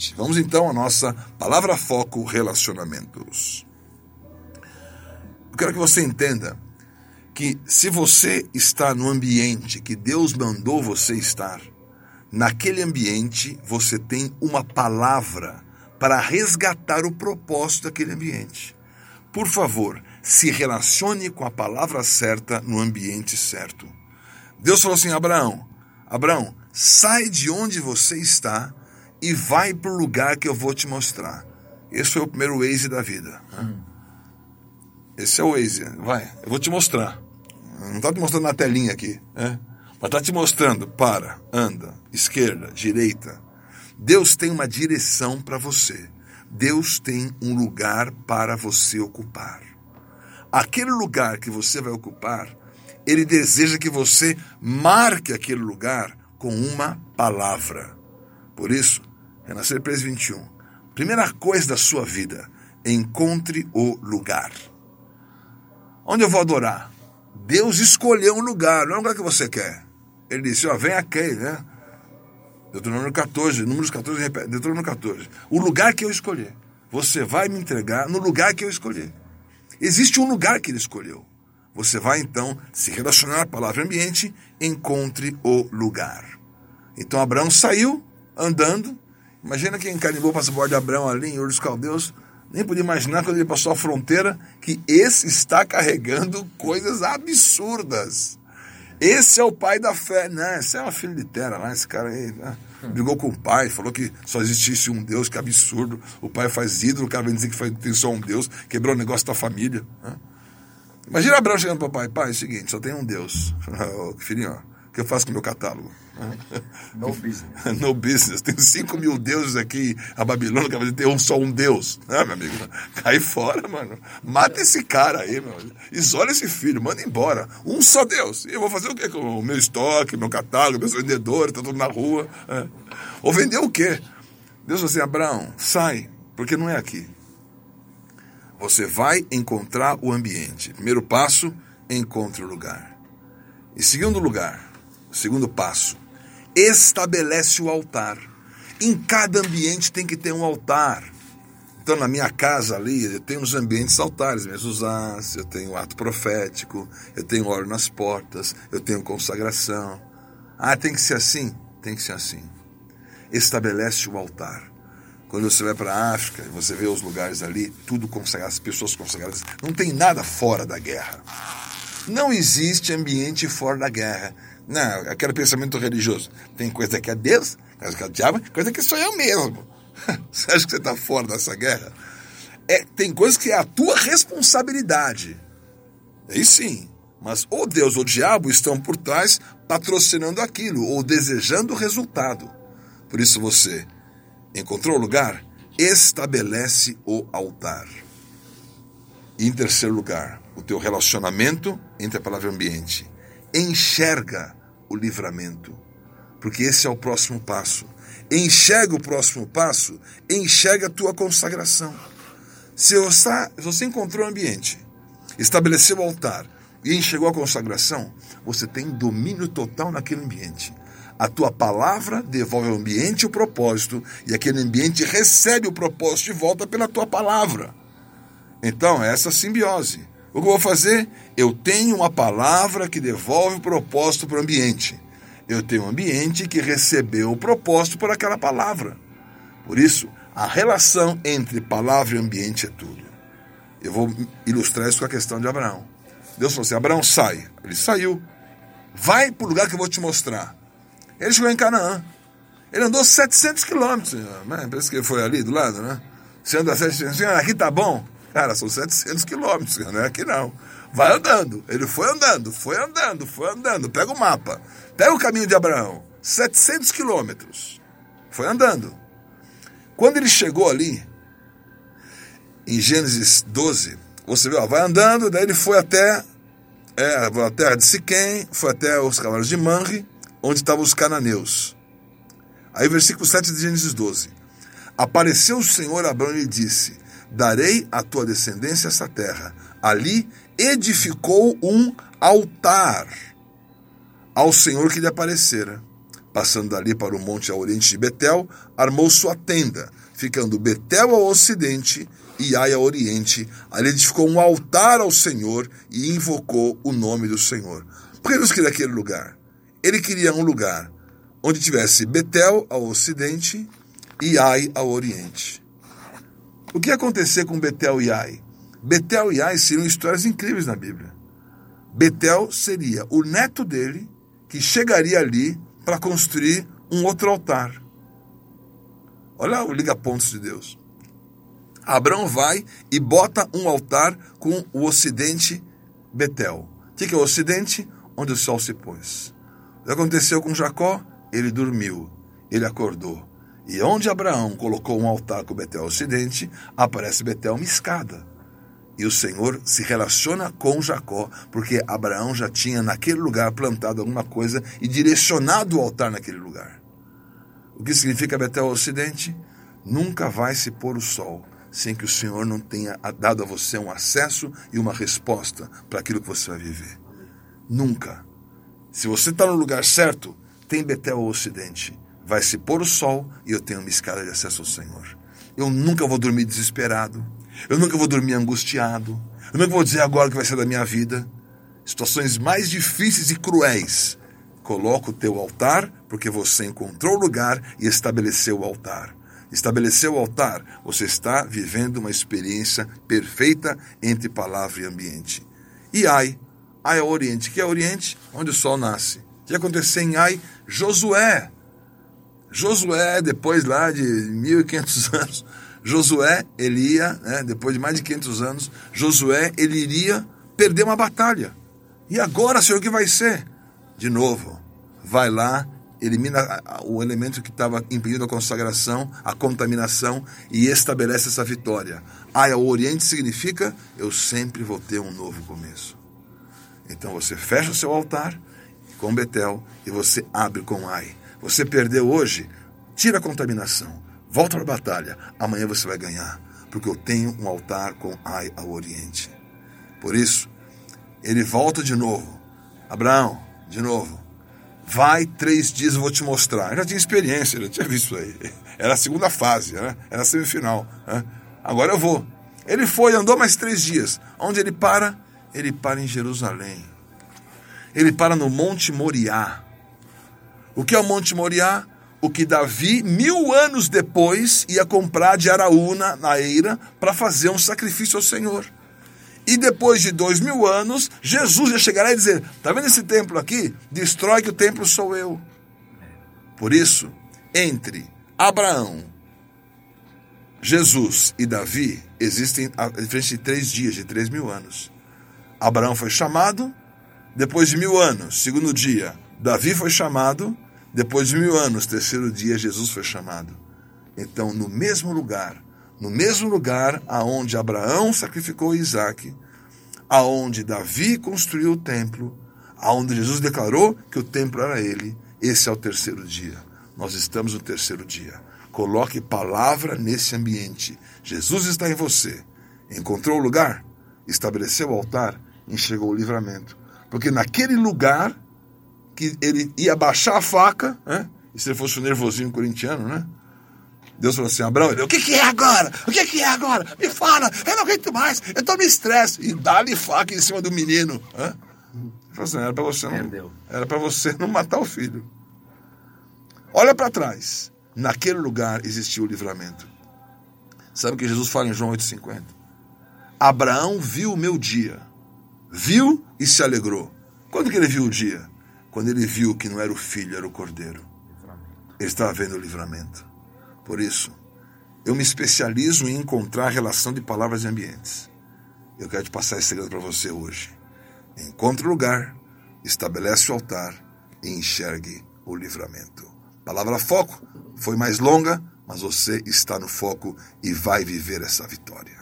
ambiente. Vamos então à nossa palavra foco relacionamentos. Eu quero que você entenda que se você está no ambiente que Deus mandou você estar, naquele ambiente você tem uma palavra para resgatar o propósito daquele ambiente. Por favor, se relacione com a palavra certa no ambiente certo. Deus falou assim: Abraão, Abraão, sai de onde você está e vai para o lugar que eu vou te mostrar. Esse foi o primeiro Waze da vida. Hum. Esse é o Waze. Vai, eu vou te mostrar. Não está te mostrando na telinha aqui. Né? Mas está te mostrando. Para, anda, esquerda, direita. Deus tem uma direção para você. Deus tem um lugar para você ocupar. Aquele lugar que você vai ocupar, Ele deseja que você marque aquele lugar com uma palavra. Por isso, Renascer 321. Primeira coisa da sua vida, encontre o lugar. Onde eu vou adorar? Deus escolheu um lugar, não é o lugar que você quer. Ele disse, ó, vem aqui, né? Deuteronômio 14, números 14, repete, Deuteronômio 14. O lugar que eu escolher. Você vai me entregar no lugar que eu escolher. Existe um lugar que ele escolheu. Você vai então se relacionar à palavra ambiente, encontre o lugar. Então Abraão saiu andando. Imagina quem carimbou o passaporte de Abraão ali em Ur dos Caldeus. Nem podia imaginar quando ele passou a fronteira que esse está carregando coisas absurdas. Esse é o pai da fé. Não, esse é uma filha de Tera lá, esse cara aí. Né? Brigou com o pai, falou que só existisse um Deus, que absurdo. O pai faz ídolo, o cara vem dizer que tem só um Deus, quebrou o negócio da família. Né? Imagina Abraão chegando para o pai, pai, é o seguinte, só tem um Deus. Filhinho, ó, que eu faço com o meu catálogo? No business. no business. Tem 5 mil deuses aqui. A Babilônia quer dizer tem um, só um Deus. Né, meu amigo? Cai fora, mano. Mata esse cara aí, meu. Isola esse filho, manda embora. Um só Deus. E eu vou fazer o quê com o meu estoque, meu catálogo, meus vendedores, tá tudo na rua. É. Ou vender o quê? Deus falou assim, Abraão, sai, porque não é aqui. Você vai encontrar o ambiente. Primeiro passo, encontre o lugar. E segundo lugar, segundo passo, estabelece o altar. Em cada ambiente tem que ter um altar. Então, na minha casa ali, eu tenho os ambientes altares, mesuzás, eu tenho ato profético, eu tenho óleo nas portas, eu tenho consagração. Ah, tem que ser assim? Tem que ser assim. Estabelece o altar. Quando você vai para a África, você vê os lugares ali, tudo consagrado, as pessoas consagradas. Não tem nada fora da guerra. Não existe ambiente fora da guerra. Não, aquele pensamento religioso. Tem coisa que é Deus, coisa que é o diabo, coisa que sou eu mesmo. Você acha que você está fora dessa guerra? É, tem coisas que é a tua responsabilidade. Aí sim. Mas ou Deus ou o diabo estão por trás patrocinando aquilo ou desejando o resultado. Por isso você encontrou o lugar? Estabelece o altar. E em terceiro lugar, o teu relacionamento entre a palavra ambiente. Enxerga o livramento. Porque esse é o próximo passo. Enxerga o próximo passo, enxerga a tua consagração. Se você, você encontrou o ambiente, estabeleceu o altar e enxergou a consagração, você tem domínio total naquele ambiente. A tua palavra devolve ao ambiente o propósito e aquele ambiente recebe o propósito de volta pela tua palavra. Então, essa simbiose. O que eu vou fazer? Eu tenho uma palavra que devolve o propósito para o ambiente. Eu tenho um ambiente que recebeu o propósito por aquela palavra. Por isso, a relação entre palavra e ambiente é tudo. Eu vou ilustrar isso com a questão de Abraão. Deus falou assim: Abraão, sai. Ele saiu. Vai para o lugar que eu vou te mostrar. Ele chegou em Canaã. Ele andou 700 quilômetros. Parece que ele foi ali do lado, né? Você anda 700 aqui tá bom. Cara, são 700 quilômetros, não é aqui não. Vai andando. Ele foi andando, foi andando, foi andando. Pega o mapa. Pega o caminho de Abraão. 700 quilômetros. Foi andando. Quando ele chegou ali, em Gênesis 12, você vê, ó, vai andando, daí ele foi até é, a terra de Siquém, foi até os cavalos de Manre, onde estavam os cananeus. Aí, versículo 7 de Gênesis 12. Apareceu o Senhor a Abraão e disse: darei à tua descendência essa terra. Ali edificou um altar ao Senhor que lhe aparecera. Passando dali para o monte a oriente de Betel, armou sua tenda, ficando Betel ao ocidente e Ai ao oriente. Ali edificou um altar ao Senhor e invocou o nome do Senhor. Por que Deus queria aquele lugar? Ele queria um lugar onde tivesse Betel ao ocidente e Ai ao oriente. O que ia acontecer com Betel e Ai? Betel e Ai seriam histórias incríveis na Bíblia. Betel seria o neto dele que chegaria ali para construir um outro altar. Olha o liga-pontos de Deus. Abraão vai e bota um altar com o ocidente Betel. O que é o ocidente? Onde o sol se pôs. O que aconteceu com Jacó? Ele dormiu, ele acordou. E onde Abraão colocou um altar com Betel ocidente, aparece Betel uma escada. E o Senhor se relaciona com Jacó, porque Abraão já tinha naquele lugar plantado alguma coisa e direcionado o altar naquele lugar. O que significa Betel Ocidente? Nunca vai se pôr o sol sem que o Senhor não tenha dado a você um acesso e uma resposta para aquilo que você vai viver. Nunca. Se você está no lugar certo, tem Betel Ocidente. Vai se pôr o sol e eu tenho uma escada de acesso ao Senhor. Eu nunca vou dormir desesperado. Eu nunca vou dormir angustiado. Eu nunca vou dizer agora o que vai ser da minha vida. Situações mais difíceis e cruéis. Coloca o teu altar, porque você encontrou o lugar e estabeleceu o altar. Estabeleceu o altar, você está vivendo uma experiência perfeita entre palavra e ambiente. E Ai, Ai é o Oriente. que é o Oriente? Onde o sol nasce. O que aconteceu em Ai? Josué. Josué, depois lá de 1500 anos, Josué, ele ia, né, depois de mais de 500 anos, Josué, ele iria perder uma batalha. E agora, Senhor, o que vai ser? De novo, vai lá, elimina o elemento que estava impedindo a consagração, a contaminação e estabelece essa vitória. Ai, o Oriente significa eu sempre vou ter um novo começo. Então você fecha o seu altar com Betel e você abre com Ai. Você perdeu hoje, tira a contaminação Volta para a batalha. Amanhã você vai ganhar. Porque eu tenho um altar com Ai ao Oriente. Por isso, ele volta de novo. Abraão, de novo. Vai três dias, eu vou te mostrar. Eu já tinha experiência, já tinha visto aí. Era a segunda fase, né? era a semifinal. Né? Agora eu vou. Ele foi, andou mais três dias. Onde ele para? Ele para em Jerusalém. Ele para no Monte Moriá. O que é o Monte Moriá? o que Davi, mil anos depois, ia comprar de Araúna, na Eira, para fazer um sacrifício ao Senhor. E depois de dois mil anos, Jesus ia chegar lá e dizer: Está vendo esse templo aqui? Destrói que o templo sou eu. Por isso, entre Abraão, Jesus e Davi, existem a diferença de três dias, de três mil anos. Abraão foi chamado, depois de mil anos, segundo dia, Davi foi chamado, depois de mil anos, terceiro dia, Jesus foi chamado. Então, no mesmo lugar, no mesmo lugar aonde Abraão sacrificou Isaac, aonde Davi construiu o templo, aonde Jesus declarou que o templo era ele, esse é o terceiro dia. Nós estamos no terceiro dia. Coloque palavra nesse ambiente. Jesus está em você. Encontrou o lugar, estabeleceu o altar, enxergou o livramento. Porque naquele lugar que ele ia baixar a faca, né? E se ele fosse o um nervosinho corintiano, né? Deus falou assim, Abraão, ele, o que, que é agora? O que, que é agora? Me fala, eu não aguento mais, eu tô me estresse. E dá-lhe faca em cima do menino. Né? Falou assim, era para você não, era para você não matar o filho. Olha para trás. Naquele lugar existiu o livramento. Sabe o que Jesus fala em João 8,50? Abraão viu o meu dia. Viu e se alegrou. Quando que ele viu o dia? Quando ele viu que não era o filho, era o cordeiro. Ele estava vendo o livramento. Por isso, eu me especializo em encontrar a relação de palavras e ambientes. Eu quero te passar esse segredo para você hoje. Encontre o lugar, estabelece o altar e enxergue o livramento. Palavra foco foi mais longa, mas você está no foco e vai viver essa vitória.